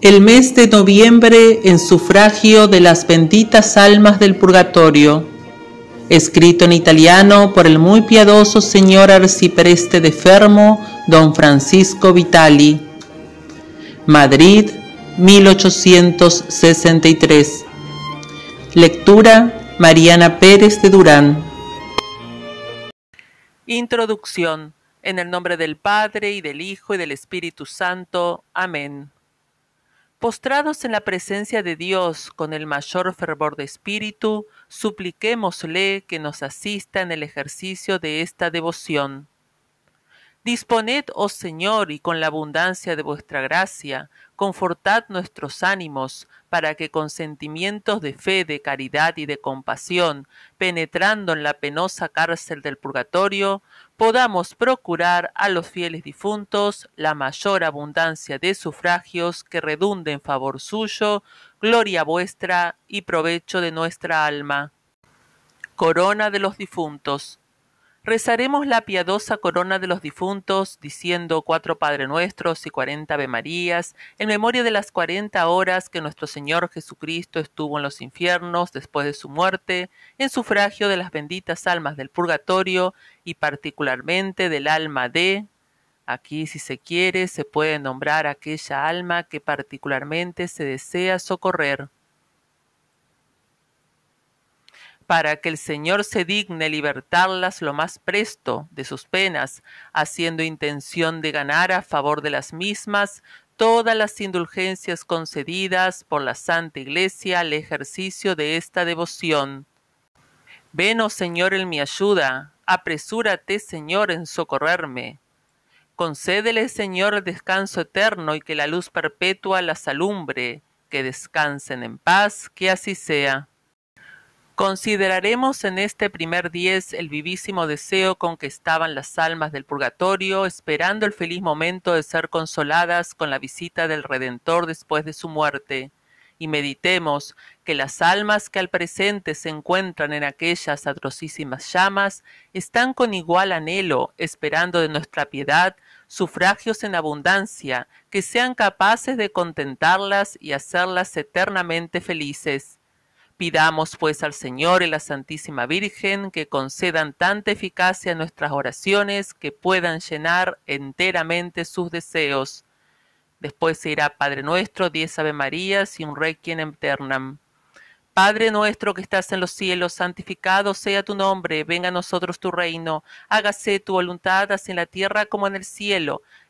El mes de noviembre en sufragio de las benditas almas del purgatorio. Escrito en italiano por el muy piadoso señor arcipreste de Fermo, don Francisco Vitali. Madrid, 1863. Lectura Mariana Pérez de Durán. Introducción. En el nombre del Padre y del Hijo y del Espíritu Santo. Amén. Postrados en la presencia de Dios con el mayor fervor de espíritu, supliquémosle que nos asista en el ejercicio de esta devoción. Disponed, oh Señor, y con la abundancia de vuestra gracia, confortad nuestros ánimos, para que con sentimientos de fe, de caridad y de compasión, penetrando en la penosa cárcel del purgatorio, podamos procurar a los fieles difuntos la mayor abundancia de sufragios que redunde en favor suyo, gloria vuestra y provecho de nuestra alma. Corona de los difuntos Rezaremos la piadosa corona de los difuntos, diciendo cuatro Padre Nuestros y cuarenta Ave Marías, en memoria de las cuarenta horas que nuestro Señor Jesucristo estuvo en los infiernos después de su muerte, en sufragio de las benditas almas del purgatorio y particularmente del alma de... Aquí, si se quiere, se puede nombrar aquella alma que particularmente se desea socorrer. Para que el Señor se digne libertarlas lo más presto de sus penas, haciendo intención de ganar a favor de las mismas todas las indulgencias concedidas por la Santa Iglesia al ejercicio de esta devoción. Ven, oh Señor, en mi ayuda, apresúrate, Señor, en socorrerme. Concédele, Señor, el descanso eterno y que la luz perpetua las alumbre, que descansen en paz, que así sea. Consideraremos en este primer diez el vivísimo deseo con que estaban las almas del purgatorio, esperando el feliz momento de ser consoladas con la visita del Redentor después de su muerte, y meditemos que las almas que al presente se encuentran en aquellas atrocísimas llamas están con igual anhelo esperando de nuestra piedad sufragios en abundancia que sean capaces de contentarlas y hacerlas eternamente felices Pidamos pues al Señor y la Santísima Virgen que concedan tanta eficacia a nuestras oraciones que puedan llenar enteramente sus deseos. Después se irá Padre nuestro, diez Ave Marías y un Requiem eternam. Padre nuestro que estás en los cielos, santificado sea tu nombre, venga a nosotros tu reino, hágase tu voluntad así en la tierra como en el cielo.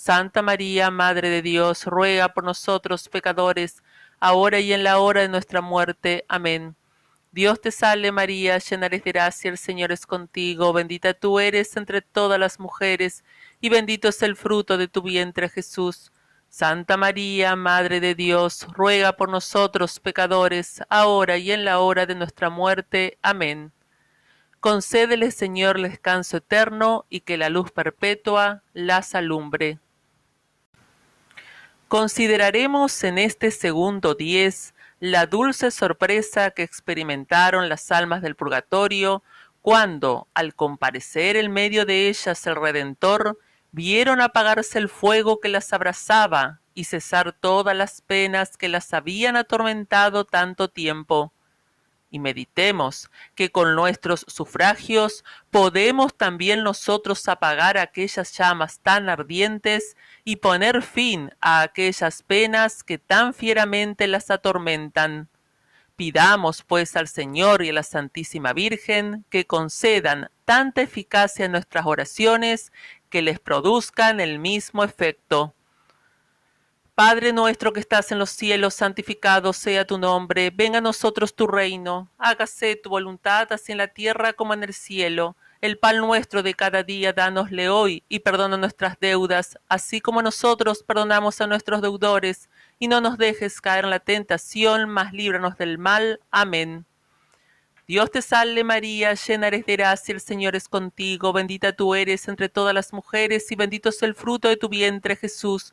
Santa María, Madre de Dios, ruega por nosotros pecadores, ahora y en la hora de nuestra muerte. Amén. Dios te salve María, llena eres de gracia, el Señor es contigo, bendita tú eres entre todas las mujeres, y bendito es el fruto de tu vientre Jesús. Santa María, Madre de Dios, ruega por nosotros pecadores, ahora y en la hora de nuestra muerte. Amén. Concédele, Señor, descanso eterno y que la luz perpetua las alumbre. Consideraremos en este segundo diez la dulce sorpresa que experimentaron las almas del purgatorio cuando, al comparecer en medio de ellas el Redentor, vieron apagarse el fuego que las abrazaba y cesar todas las penas que las habían atormentado tanto tiempo y meditemos que con nuestros sufragios podemos también nosotros apagar aquellas llamas tan ardientes y poner fin a aquellas penas que tan fieramente las atormentan. Pidamos pues al Señor y a la Santísima Virgen que concedan tanta eficacia en nuestras oraciones que les produzcan el mismo efecto. Padre nuestro que estás en los cielos, santificado sea tu nombre, venga a nosotros tu reino, hágase tu voluntad así en la tierra como en el cielo. El pan nuestro de cada día dánosle hoy y perdona nuestras deudas, así como nosotros perdonamos a nuestros deudores, y no nos dejes caer en la tentación, mas líbranos del mal. Amén. Dios te salve María, llena eres de gracia, el Señor es contigo, bendita tú eres entre todas las mujeres, y bendito es el fruto de tu vientre Jesús.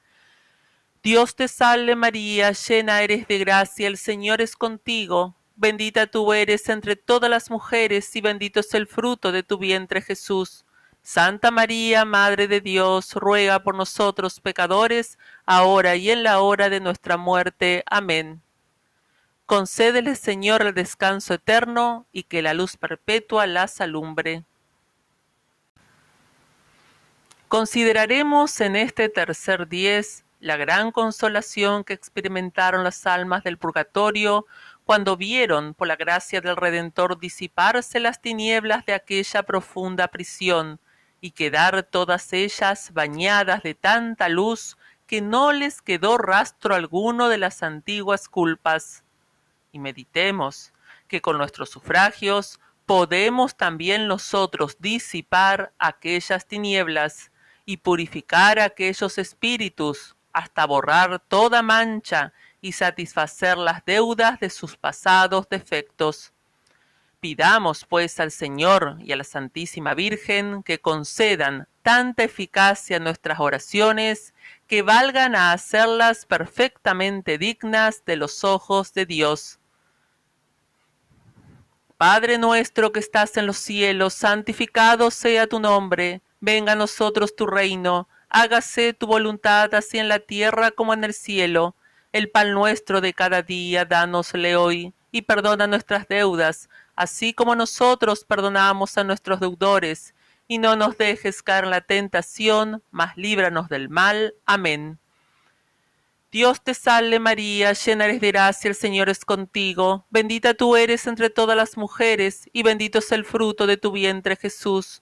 Dios te salve María, llena eres de gracia, el Señor es contigo, bendita tú eres entre todas las mujeres y bendito es el fruto de tu vientre Jesús. Santa María, Madre de Dios, ruega por nosotros pecadores, ahora y en la hora de nuestra muerte. Amén. Concédele, Señor, el descanso eterno y que la luz perpetua las alumbre. Consideraremos en este tercer diez la gran consolación que experimentaron las almas del purgatorio cuando vieron, por la gracia del Redentor, disiparse las tinieblas de aquella profunda prisión y quedar todas ellas bañadas de tanta luz que no les quedó rastro alguno de las antiguas culpas. Y meditemos que con nuestros sufragios podemos también nosotros disipar aquellas tinieblas y purificar aquellos espíritus hasta borrar toda mancha y satisfacer las deudas de sus pasados defectos. Pidamos pues al Señor y a la Santísima Virgen que concedan tanta eficacia a nuestras oraciones que valgan a hacerlas perfectamente dignas de los ojos de Dios. Padre nuestro que estás en los cielos, santificado sea tu nombre, venga a nosotros tu reino, hágase tu voluntad así en la tierra como en el cielo. El pan nuestro de cada día, dánosle hoy, y perdona nuestras deudas, así como nosotros perdonamos a nuestros deudores, y no nos dejes caer en la tentación, mas líbranos del mal. Amén. Dios te salve María, llena eres de gracia, el Señor es contigo, bendita tú eres entre todas las mujeres, y bendito es el fruto de tu vientre Jesús.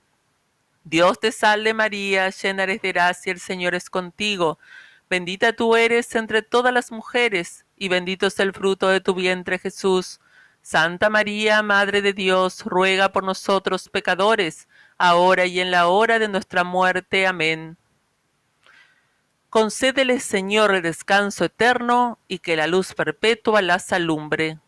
Dios te salve María, llena eres de gracia, el Señor es contigo. Bendita tú eres entre todas las mujeres, y bendito es el fruto de tu vientre Jesús. Santa María, Madre de Dios, ruega por nosotros pecadores, ahora y en la hora de nuestra muerte. Amén. Concédele, Señor, el descanso eterno, y que la luz perpetua las alumbre.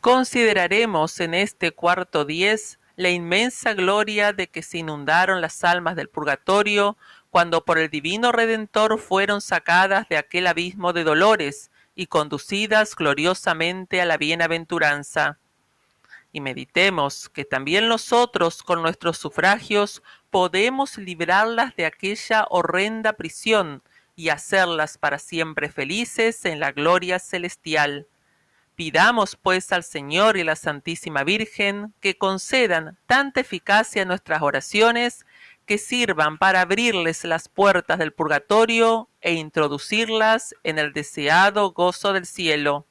Consideraremos en este cuarto diez la inmensa gloria de que se inundaron las almas del purgatorio cuando por el divino Redentor fueron sacadas de aquel abismo de dolores y conducidas gloriosamente a la bienaventuranza. Y meditemos que también nosotros con nuestros sufragios podemos librarlas de aquella horrenda prisión y hacerlas para siempre felices en la gloria celestial Pidamos pues al Señor y la Santísima Virgen que concedan tanta eficacia a nuestras oraciones que sirvan para abrirles las puertas del purgatorio e introducirlas en el deseado gozo del cielo.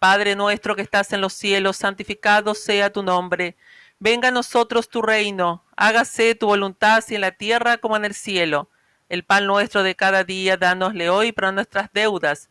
Padre nuestro que estás en los cielos, santificado sea tu nombre. Venga a nosotros tu reino, hágase tu voluntad así en la tierra como en el cielo. El pan nuestro de cada día, dánosle hoy para nuestras deudas,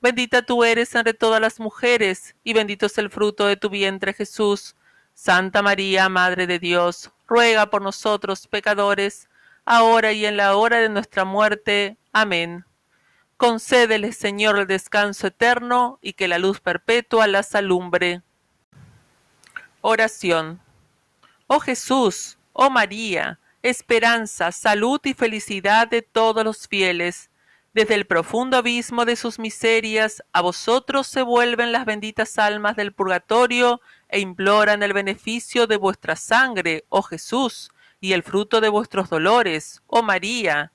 bendita tú eres entre todas las mujeres, y bendito es el fruto de tu vientre Jesús. Santa María, Madre de Dios, ruega por nosotros pecadores, ahora y en la hora de nuestra muerte. Amén. Concédele, Señor, el descanso eterno y que la luz perpetua las alumbre. Oración. Oh Jesús, oh María, esperanza, salud y felicidad de todos los fieles, desde el profundo abismo de sus miserias, a vosotros se vuelven las benditas almas del purgatorio e imploran el beneficio de vuestra sangre, oh Jesús, y el fruto de vuestros dolores, oh María.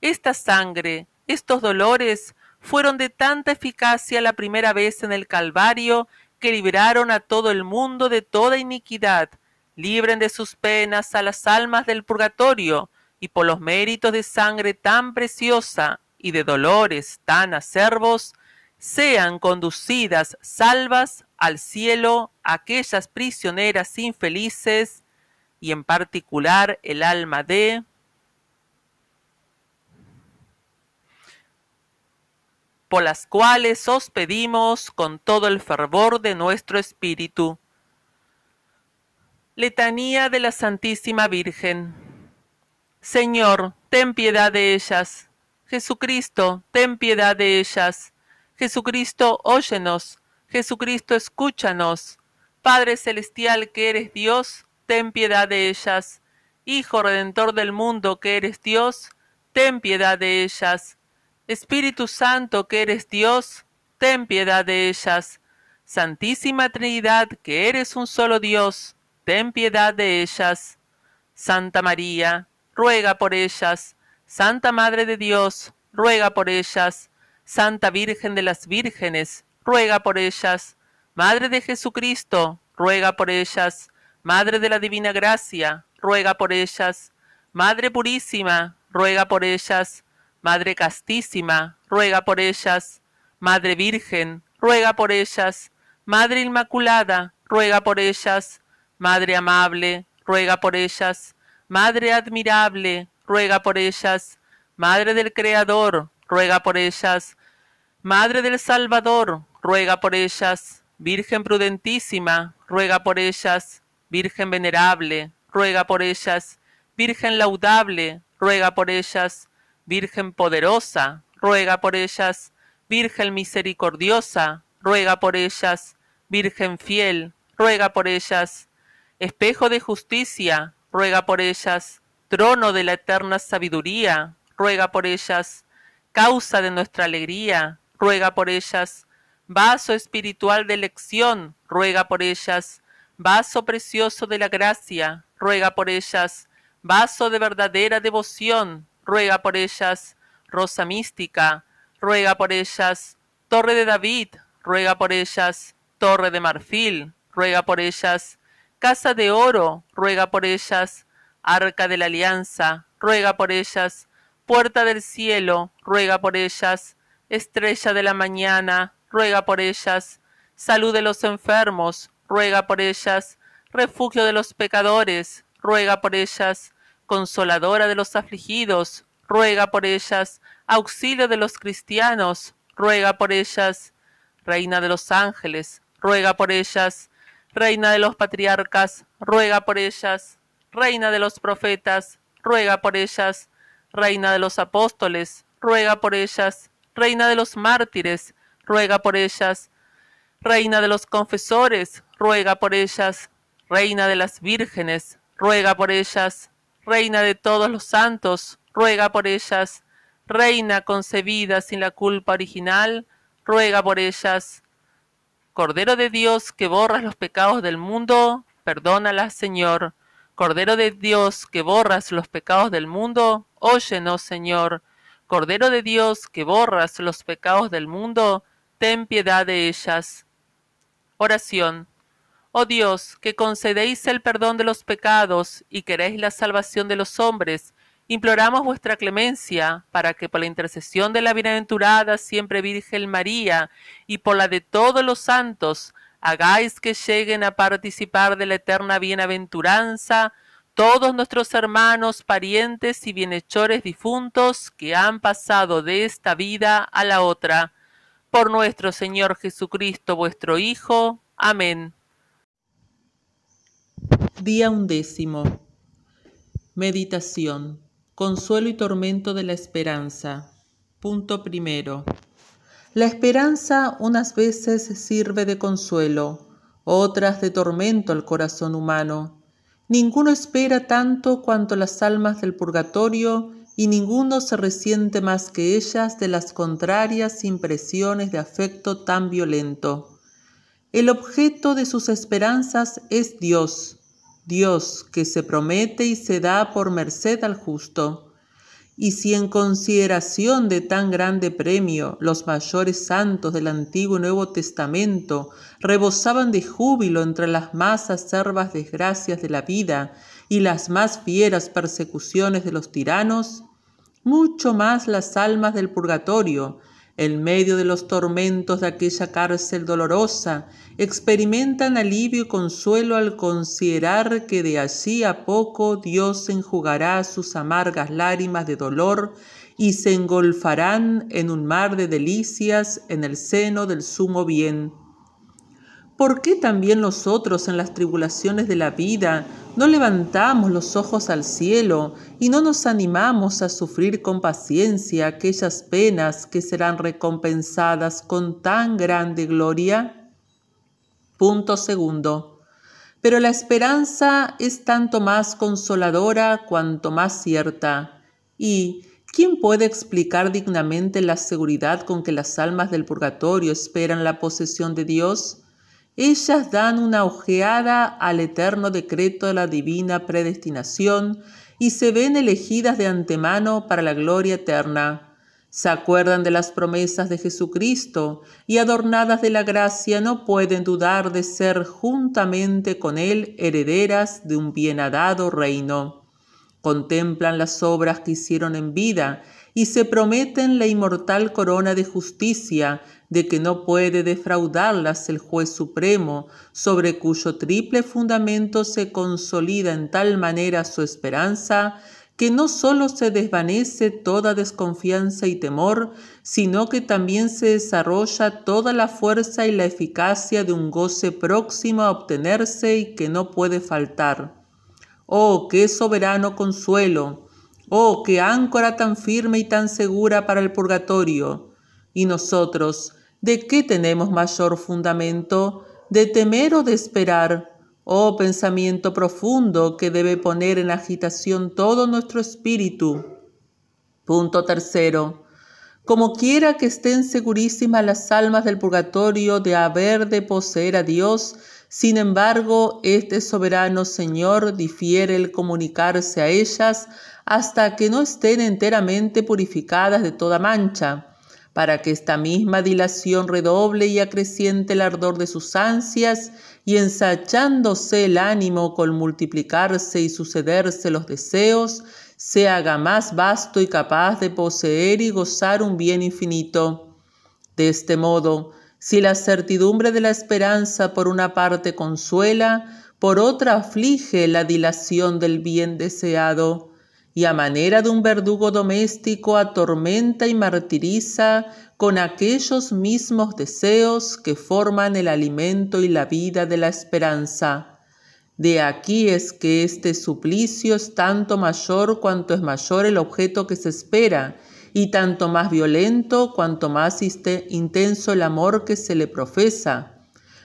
Esta sangre, estos dolores, fueron de tanta eficacia la primera vez en el Calvario, que libraron a todo el mundo de toda iniquidad, libren de sus penas a las almas del purgatorio, y por los méritos de sangre tan preciosa, y de dolores tan acervos, sean conducidas salvas al cielo aquellas prisioneras infelices y en particular el alma de por las cuales os pedimos con todo el fervor de nuestro espíritu. Letanía de la Santísima Virgen. Señor, ten piedad de ellas. Jesucristo, ten piedad de ellas. Jesucristo, óyenos. Jesucristo, escúchanos. Padre Celestial que eres Dios, ten piedad de ellas. Hijo Redentor del mundo que eres Dios, ten piedad de ellas. Espíritu Santo que eres Dios, ten piedad de ellas. Santísima Trinidad que eres un solo Dios, ten piedad de ellas. Santa María, ruega por ellas Santa Madre de Dios, ruega por ellas. Santa Virgen de las Vírgenes, ruega por ellas. Madre de Jesucristo, ruega por ellas. Madre de la Divina Gracia, ruega por ellas. Madre Purísima, ruega por ellas. Madre Castísima, ruega por ellas. Madre Virgen, ruega por ellas. Madre Inmaculada, ruega por ellas. Madre Amable, ruega por ellas. Madre Admirable, ruega por ellas. Madre del Creador, ruega por ellas. Madre del Salvador, ruega por ellas. Virgen prudentísima, ruega por ellas. Virgen venerable, ruega por ellas. Virgen laudable, ruega por ellas. Virgen poderosa, ruega por ellas. Virgen misericordiosa, ruega por ellas. Virgen fiel, ruega por ellas. Espejo de justicia, ruega por ellas. Trono de la eterna sabiduría, ruega por ellas. Causa de nuestra alegría, ruega por ellas. Vaso espiritual de elección, ruega por ellas. Vaso precioso de la gracia, ruega por ellas. Vaso de verdadera devoción, ruega por ellas. Rosa mística, ruega por ellas. Torre de David, ruega por ellas. Torre de marfil, ruega por ellas. Casa de oro, ruega por ellas. Arca de la alianza, ruega por ellas. Puerta del cielo, ruega por ellas. Estrella de la mañana, ruega por ellas. Salud de los enfermos, ruega por ellas. Refugio de los pecadores, ruega por ellas. Consoladora de los afligidos, ruega por ellas. Auxilio de los cristianos, ruega por ellas. Reina de los ángeles, ruega por ellas. Reina de los patriarcas, ruega por ellas. Reina de los profetas, ruega por ellas. Reina de los apóstoles, ruega por ellas. Reina de los mártires, ruega por ellas. Reina de los confesores, ruega por ellas. Reina de las vírgenes, ruega por ellas. Reina de todos los santos, ruega por ellas. Reina concebida sin la culpa original, ruega por ellas. Cordero de Dios que borras los pecados del mundo, perdónalas, Señor. Cordero de Dios que borras los pecados del mundo, óyenos, Señor. Cordero de Dios que borras los pecados del mundo, ten piedad de ellas. Oración. Oh Dios, que concedéis el perdón de los pecados y queréis la salvación de los hombres, imploramos vuestra clemencia para que por la intercesión de la bienaventurada siempre Virgen María y por la de todos los santos, hagáis que lleguen a participar de la eterna bienaventuranza todos nuestros hermanos, parientes y bienhechores difuntos que han pasado de esta vida a la otra. Por nuestro Señor Jesucristo, vuestro Hijo. Amén. Día undécimo. Meditación. Consuelo y tormento de la esperanza. Punto primero. La esperanza unas veces sirve de consuelo, otras de tormento al corazón humano. Ninguno espera tanto cuanto las almas del purgatorio y ninguno se resiente más que ellas de las contrarias impresiones de afecto tan violento. El objeto de sus esperanzas es Dios, Dios que se promete y se da por merced al justo. Y si en consideración de tan grande premio los mayores santos del Antiguo y Nuevo Testamento rebosaban de júbilo entre las más acerbas desgracias de la vida y las más fieras persecuciones de los tiranos, mucho más las almas del purgatorio, en medio de los tormentos de aquella cárcel dolorosa, experimentan alivio y consuelo al considerar que de allí a poco Dios enjugará sus amargas lágrimas de dolor y se engolfarán en un mar de delicias en el seno del sumo bien. ¿Por qué también nosotros en las tribulaciones de la vida no levantamos los ojos al cielo y no nos animamos a sufrir con paciencia aquellas penas que serán recompensadas con tan grande gloria? Punto segundo. Pero la esperanza es tanto más consoladora cuanto más cierta. ¿Y quién puede explicar dignamente la seguridad con que las almas del purgatorio esperan la posesión de Dios? Ellas dan una ojeada al eterno decreto de la divina predestinación y se ven elegidas de antemano para la gloria eterna se acuerdan de las promesas de Jesucristo y adornadas de la gracia no pueden dudar de ser juntamente con Él herederas de un bienadado reino. Contemplan las obras que hicieron en vida y se prometen la inmortal corona de justicia de que no puede defraudarlas el juez supremo, sobre cuyo triple fundamento se consolida en tal manera su esperanza, que no solo se desvanece toda desconfianza y temor, sino que también se desarrolla toda la fuerza y la eficacia de un goce próximo a obtenerse y que no puede faltar. Oh, qué soberano consuelo, oh, qué áncora tan firme y tan segura para el purgatorio. Y nosotros, ¿de qué tenemos mayor fundamento? ¿De temer o de esperar? Oh pensamiento profundo que debe poner en agitación todo nuestro espíritu. Punto tercero. Como quiera que estén segurísimas las almas del purgatorio de haber de poseer a Dios, sin embargo, este soberano Señor difiere el comunicarse a ellas hasta que no estén enteramente purificadas de toda mancha para que esta misma dilación redoble y acreciente el ardor de sus ansias, y ensachándose el ánimo con multiplicarse y sucederse los deseos, se haga más vasto y capaz de poseer y gozar un bien infinito. De este modo, si la certidumbre de la esperanza por una parte consuela, por otra aflige la dilación del bien deseado, y a manera de un verdugo doméstico atormenta y martiriza con aquellos mismos deseos que forman el alimento y la vida de la esperanza. De aquí es que este suplicio es tanto mayor cuanto es mayor el objeto que se espera, y tanto más violento cuanto más intenso el amor que se le profesa.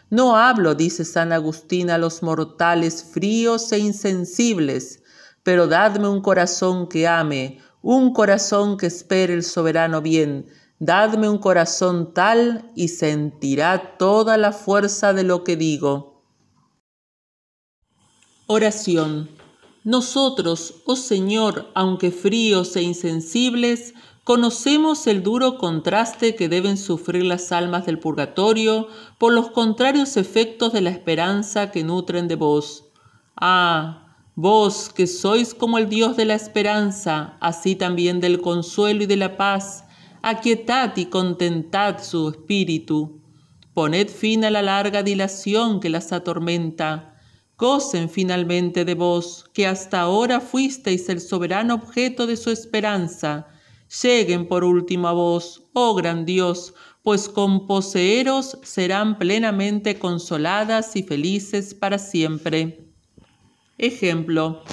No hablo, dice San Agustín, a los mortales fríos e insensibles, pero dadme un corazón que ame, un corazón que espere el soberano bien, dadme un corazón tal y sentirá toda la fuerza de lo que digo. Oración. Nosotros, oh Señor, aunque fríos e insensibles, conocemos el duro contraste que deben sufrir las almas del purgatorio por los contrarios efectos de la esperanza que nutren de vos. Ah, Vos que sois como el Dios de la esperanza, así también del consuelo y de la paz, aquietad y contentad su espíritu. Poned fin a la larga dilación que las atormenta. Gocen finalmente de vos, que hasta ahora fuisteis el soberano objeto de su esperanza. Lleguen por último a vos, oh gran Dios, pues con poseeros serán plenamente consoladas y felices para siempre. Ejemplo,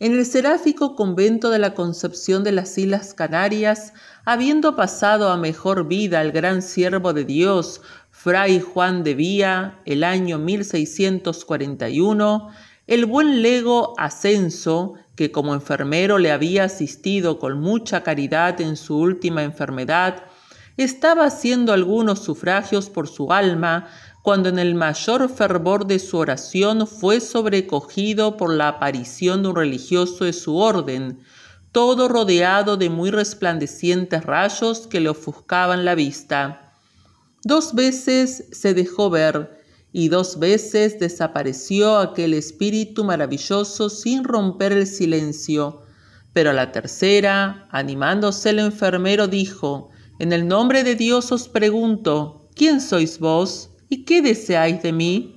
en el seráfico convento de la Concepción de las Islas Canarias, habiendo pasado a mejor vida el gran siervo de Dios, Fray Juan de Vía, el año 1641, el buen lego Ascenso, que como enfermero le había asistido con mucha caridad en su última enfermedad, estaba haciendo algunos sufragios por su alma cuando en el mayor fervor de su oración fue sobrecogido por la aparición de un religioso de su orden, todo rodeado de muy resplandecientes rayos que le ofuscaban la vista. Dos veces se dejó ver y dos veces desapareció aquel espíritu maravilloso sin romper el silencio. Pero a la tercera, animándose el enfermero, dijo, En el nombre de Dios os pregunto, ¿quién sois vos? ¿Y qué deseáis de mí?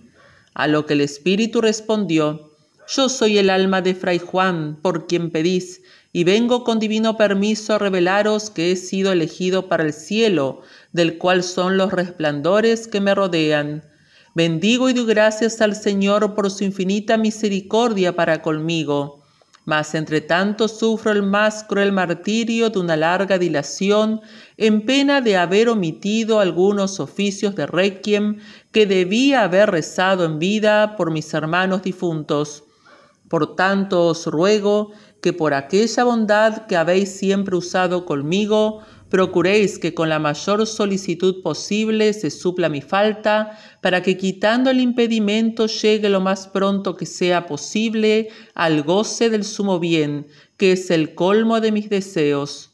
A lo que el espíritu respondió, Yo soy el alma de Fray Juan, por quien pedís, y vengo con divino permiso a revelaros que he sido elegido para el cielo, del cual son los resplandores que me rodean. Bendigo y doy gracias al Señor por su infinita misericordia para conmigo mas entre tanto sufro el más cruel martirio de una larga dilación, en pena de haber omitido algunos oficios de requiem que debía haber rezado en vida por mis hermanos difuntos. Por tanto os ruego que por aquella bondad que habéis siempre usado conmigo, procuréis que con la mayor solicitud posible se supla mi falta, para que quitando el impedimento llegue lo más pronto que sea posible al goce del sumo bien, que es el colmo de mis deseos.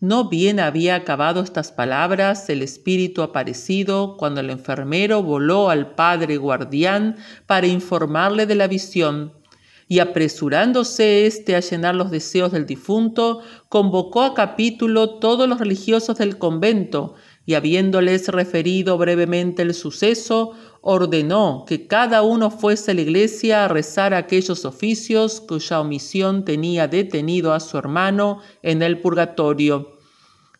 No bien había acabado estas palabras el espíritu aparecido cuando el enfermero voló al padre guardián para informarle de la visión y apresurándose éste a llenar los deseos del difunto, convocó a capítulo todos los religiosos del convento, y habiéndoles referido brevemente el suceso, ordenó que cada uno fuese a la iglesia a rezar aquellos oficios cuya omisión tenía detenido a su hermano en el purgatorio.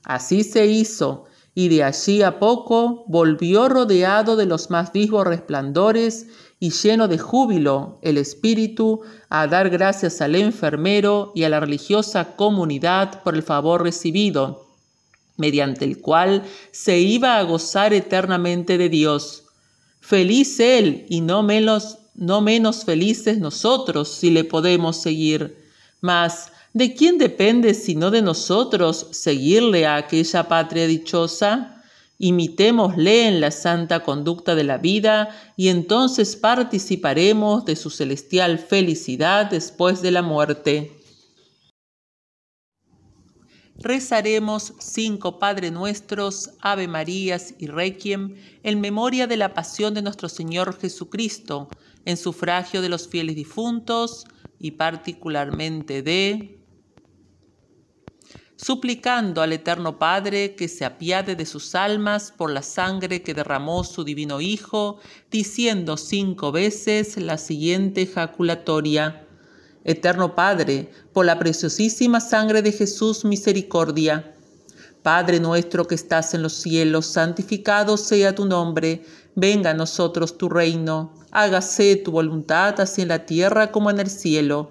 Así se hizo, y de allí a poco volvió rodeado de los más vivos resplandores y lleno de júbilo el espíritu a dar gracias al enfermero y a la religiosa comunidad por el favor recibido, mediante el cual se iba a gozar eternamente de Dios. Feliz él y no menos, no menos felices nosotros si le podemos seguir. Mas, ¿de quién depende sino de nosotros seguirle a aquella patria dichosa? Imitémosle en la santa conducta de la vida y entonces participaremos de su celestial felicidad después de la muerte. Rezaremos cinco Padre Nuestros, Ave Marías y Requiem en memoria de la pasión de nuestro Señor Jesucristo, en sufragio de los fieles difuntos y particularmente de suplicando al Eterno Padre que se apiade de sus almas por la sangre que derramó su divino Hijo, diciendo cinco veces la siguiente ejaculatoria. Eterno Padre, por la preciosísima sangre de Jesús, misericordia. Padre nuestro que estás en los cielos, santificado sea tu nombre, venga a nosotros tu reino, hágase tu voluntad así en la tierra como en el cielo.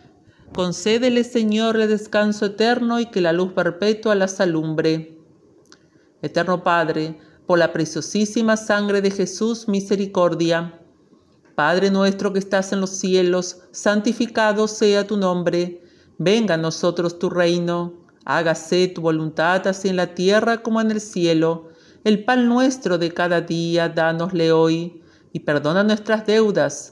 Concédele, Señor, el descanso eterno y que la luz perpetua las alumbre. Eterno Padre, por la preciosísima sangre de Jesús, misericordia. Padre nuestro que estás en los cielos, santificado sea tu nombre. Venga a nosotros tu reino. Hágase tu voluntad así en la tierra como en el cielo. El pan nuestro de cada día, dánosle hoy. Y perdona nuestras deudas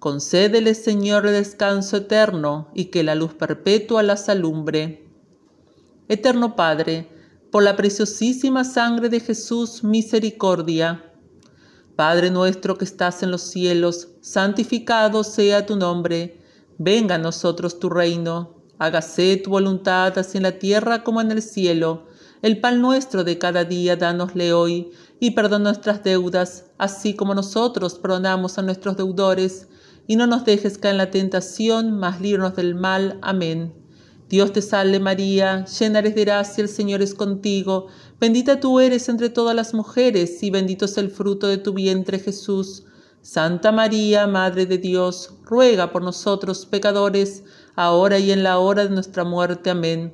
Concédele, Señor, descanso eterno y que la luz perpetua las alumbre. Eterno Padre, por la preciosísima sangre de Jesús, misericordia. Padre nuestro que estás en los cielos, santificado sea tu nombre. Venga a nosotros tu reino. Hágase tu voluntad así en la tierra como en el cielo. El pan nuestro de cada día dánosle hoy, y perdona nuestras deudas, así como nosotros perdonamos a nuestros deudores y no nos dejes caer en la tentación, mas líbranos del mal. Amén. Dios te salve María, llena eres de gracia, el Señor es contigo, bendita tú eres entre todas las mujeres, y bendito es el fruto de tu vientre Jesús. Santa María, Madre de Dios, ruega por nosotros pecadores, ahora y en la hora de nuestra muerte. Amén.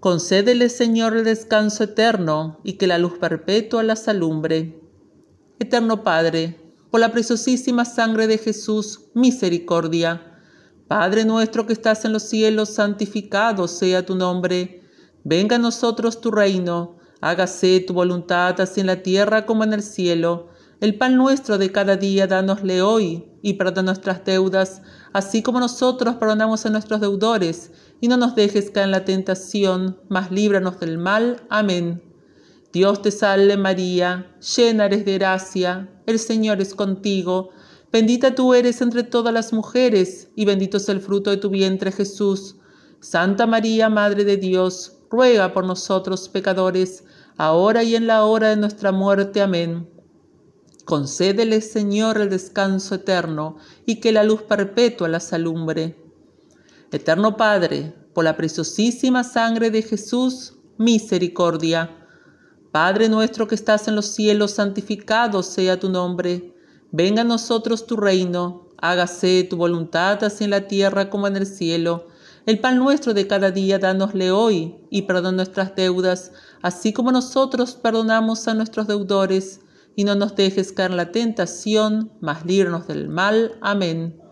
Concédele, Señor, el descanso eterno, y que la luz perpetua las alumbre. Eterno Padre, por la preciosísima sangre de Jesús, misericordia. Padre nuestro que estás en los cielos, santificado sea tu nombre. Venga a nosotros tu reino. Hágase tu voluntad así en la tierra como en el cielo. El pan nuestro de cada día dánosle hoy y perdona nuestras deudas, así como nosotros perdonamos a nuestros deudores. Y no nos dejes caer en la tentación, mas líbranos del mal. Amén. Dios te salve María, llena eres de gracia, el Señor es contigo, bendita tú eres entre todas las mujeres, y bendito es el fruto de tu vientre Jesús. Santa María, Madre de Dios, ruega por nosotros pecadores, ahora y en la hora de nuestra muerte. Amén. Concédele, Señor, el descanso eterno, y que la luz perpetua las alumbre. Eterno Padre, por la preciosísima sangre de Jesús, misericordia. Padre nuestro que estás en los cielos, santificado sea tu nombre. Venga a nosotros tu reino. Hágase tu voluntad así en la tierra como en el cielo. El pan nuestro de cada día dánosle hoy y perdona nuestras deudas, así como nosotros perdonamos a nuestros deudores. Y no nos dejes caer en la tentación, mas líbranos del mal. Amén.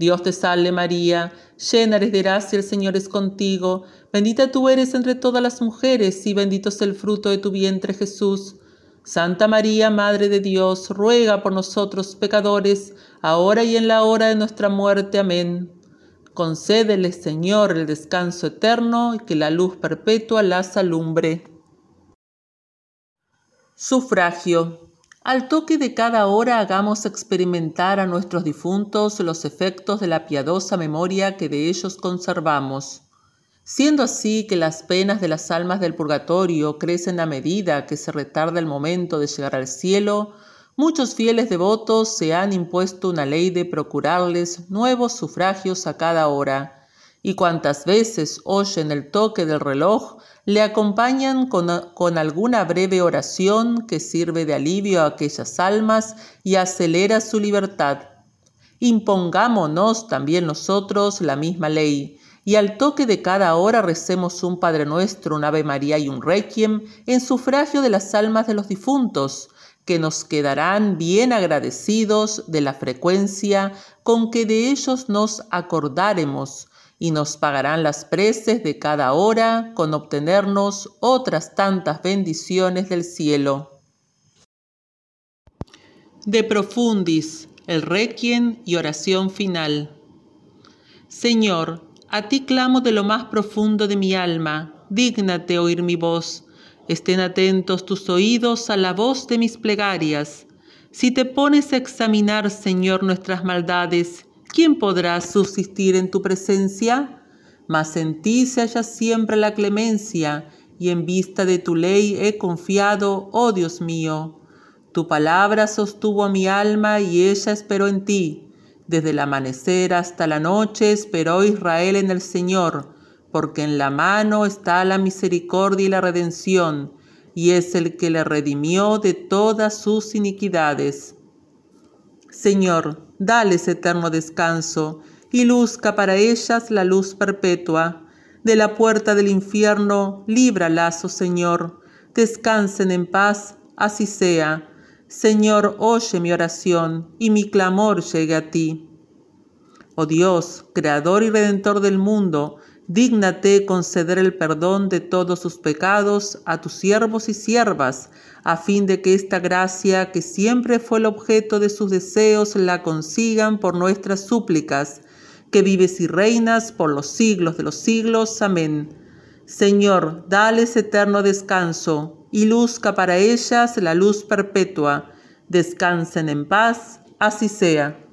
Dios te salve María, llena eres de gracia, el Señor es contigo, bendita tú eres entre todas las mujeres y bendito es el fruto de tu vientre Jesús. Santa María, Madre de Dios, ruega por nosotros pecadores, ahora y en la hora de nuestra muerte. Amén. Concédele, Señor, el descanso eterno y que la luz perpetua las alumbre. Sufragio. Al toque de cada hora hagamos experimentar a nuestros difuntos los efectos de la piadosa memoria que de ellos conservamos. Siendo así que las penas de las almas del purgatorio crecen a medida que se retarda el momento de llegar al cielo, muchos fieles devotos se han impuesto una ley de procurarles nuevos sufragios a cada hora, y cuantas veces oyen el toque del reloj, le acompañan con, alguna breve oración que sirve de alivio a aquellas almas y acelera su libertad. Impongámonos también nosotros la misma ley, y al toque de cada hora recemos un Padre Nuestro, un Ave María y un Requiem en sufragio de las almas de los difuntos, que nos quedarán bien agradecidos de la frecuencia con que de ellos nos acordáremos, y nos pagarán las preces de cada hora con obtenernos otras tantas bendiciones del cielo. De profundis, el requiem y oración final. Señor, a ti clamo de lo más profundo de mi alma, dígnate oír mi voz. Estén atentos tus oídos a la voz de mis plegarias. Si te pones a examinar, Señor, nuestras maldades, ¿quién podrá subsistir en tu presencia? Mas en ti se halla siempre la clemencia, y en vista de tu ley he confiado, oh Dios mío. Tu palabra sostuvo a mi alma y ella esperó en ti. Desde el amanecer hasta la noche esperó Israel en el Señor, porque en la mano está la misericordia y la redención, y es el que le redimió de todas sus iniquidades. Señor, dales eterno descanso, y luzca para ellas la luz perpetua. De la puerta del infierno, líbralas, oh Señor. Descansen en paz, así sea. Señor, oye mi oración, y mi clamor llegue a ti. Oh Dios, Creador y Redentor del mundo, dígnate conceder el perdón de todos sus pecados a tus siervos y siervas, a fin de que esta gracia, que siempre fue el objeto de sus deseos, la consigan por nuestras súplicas, que vives y reinas por los siglos de los siglos. Amén. Señor, dales eterno descanso, y luzca para ellas la luz perpetua. Descansen en paz, así sea.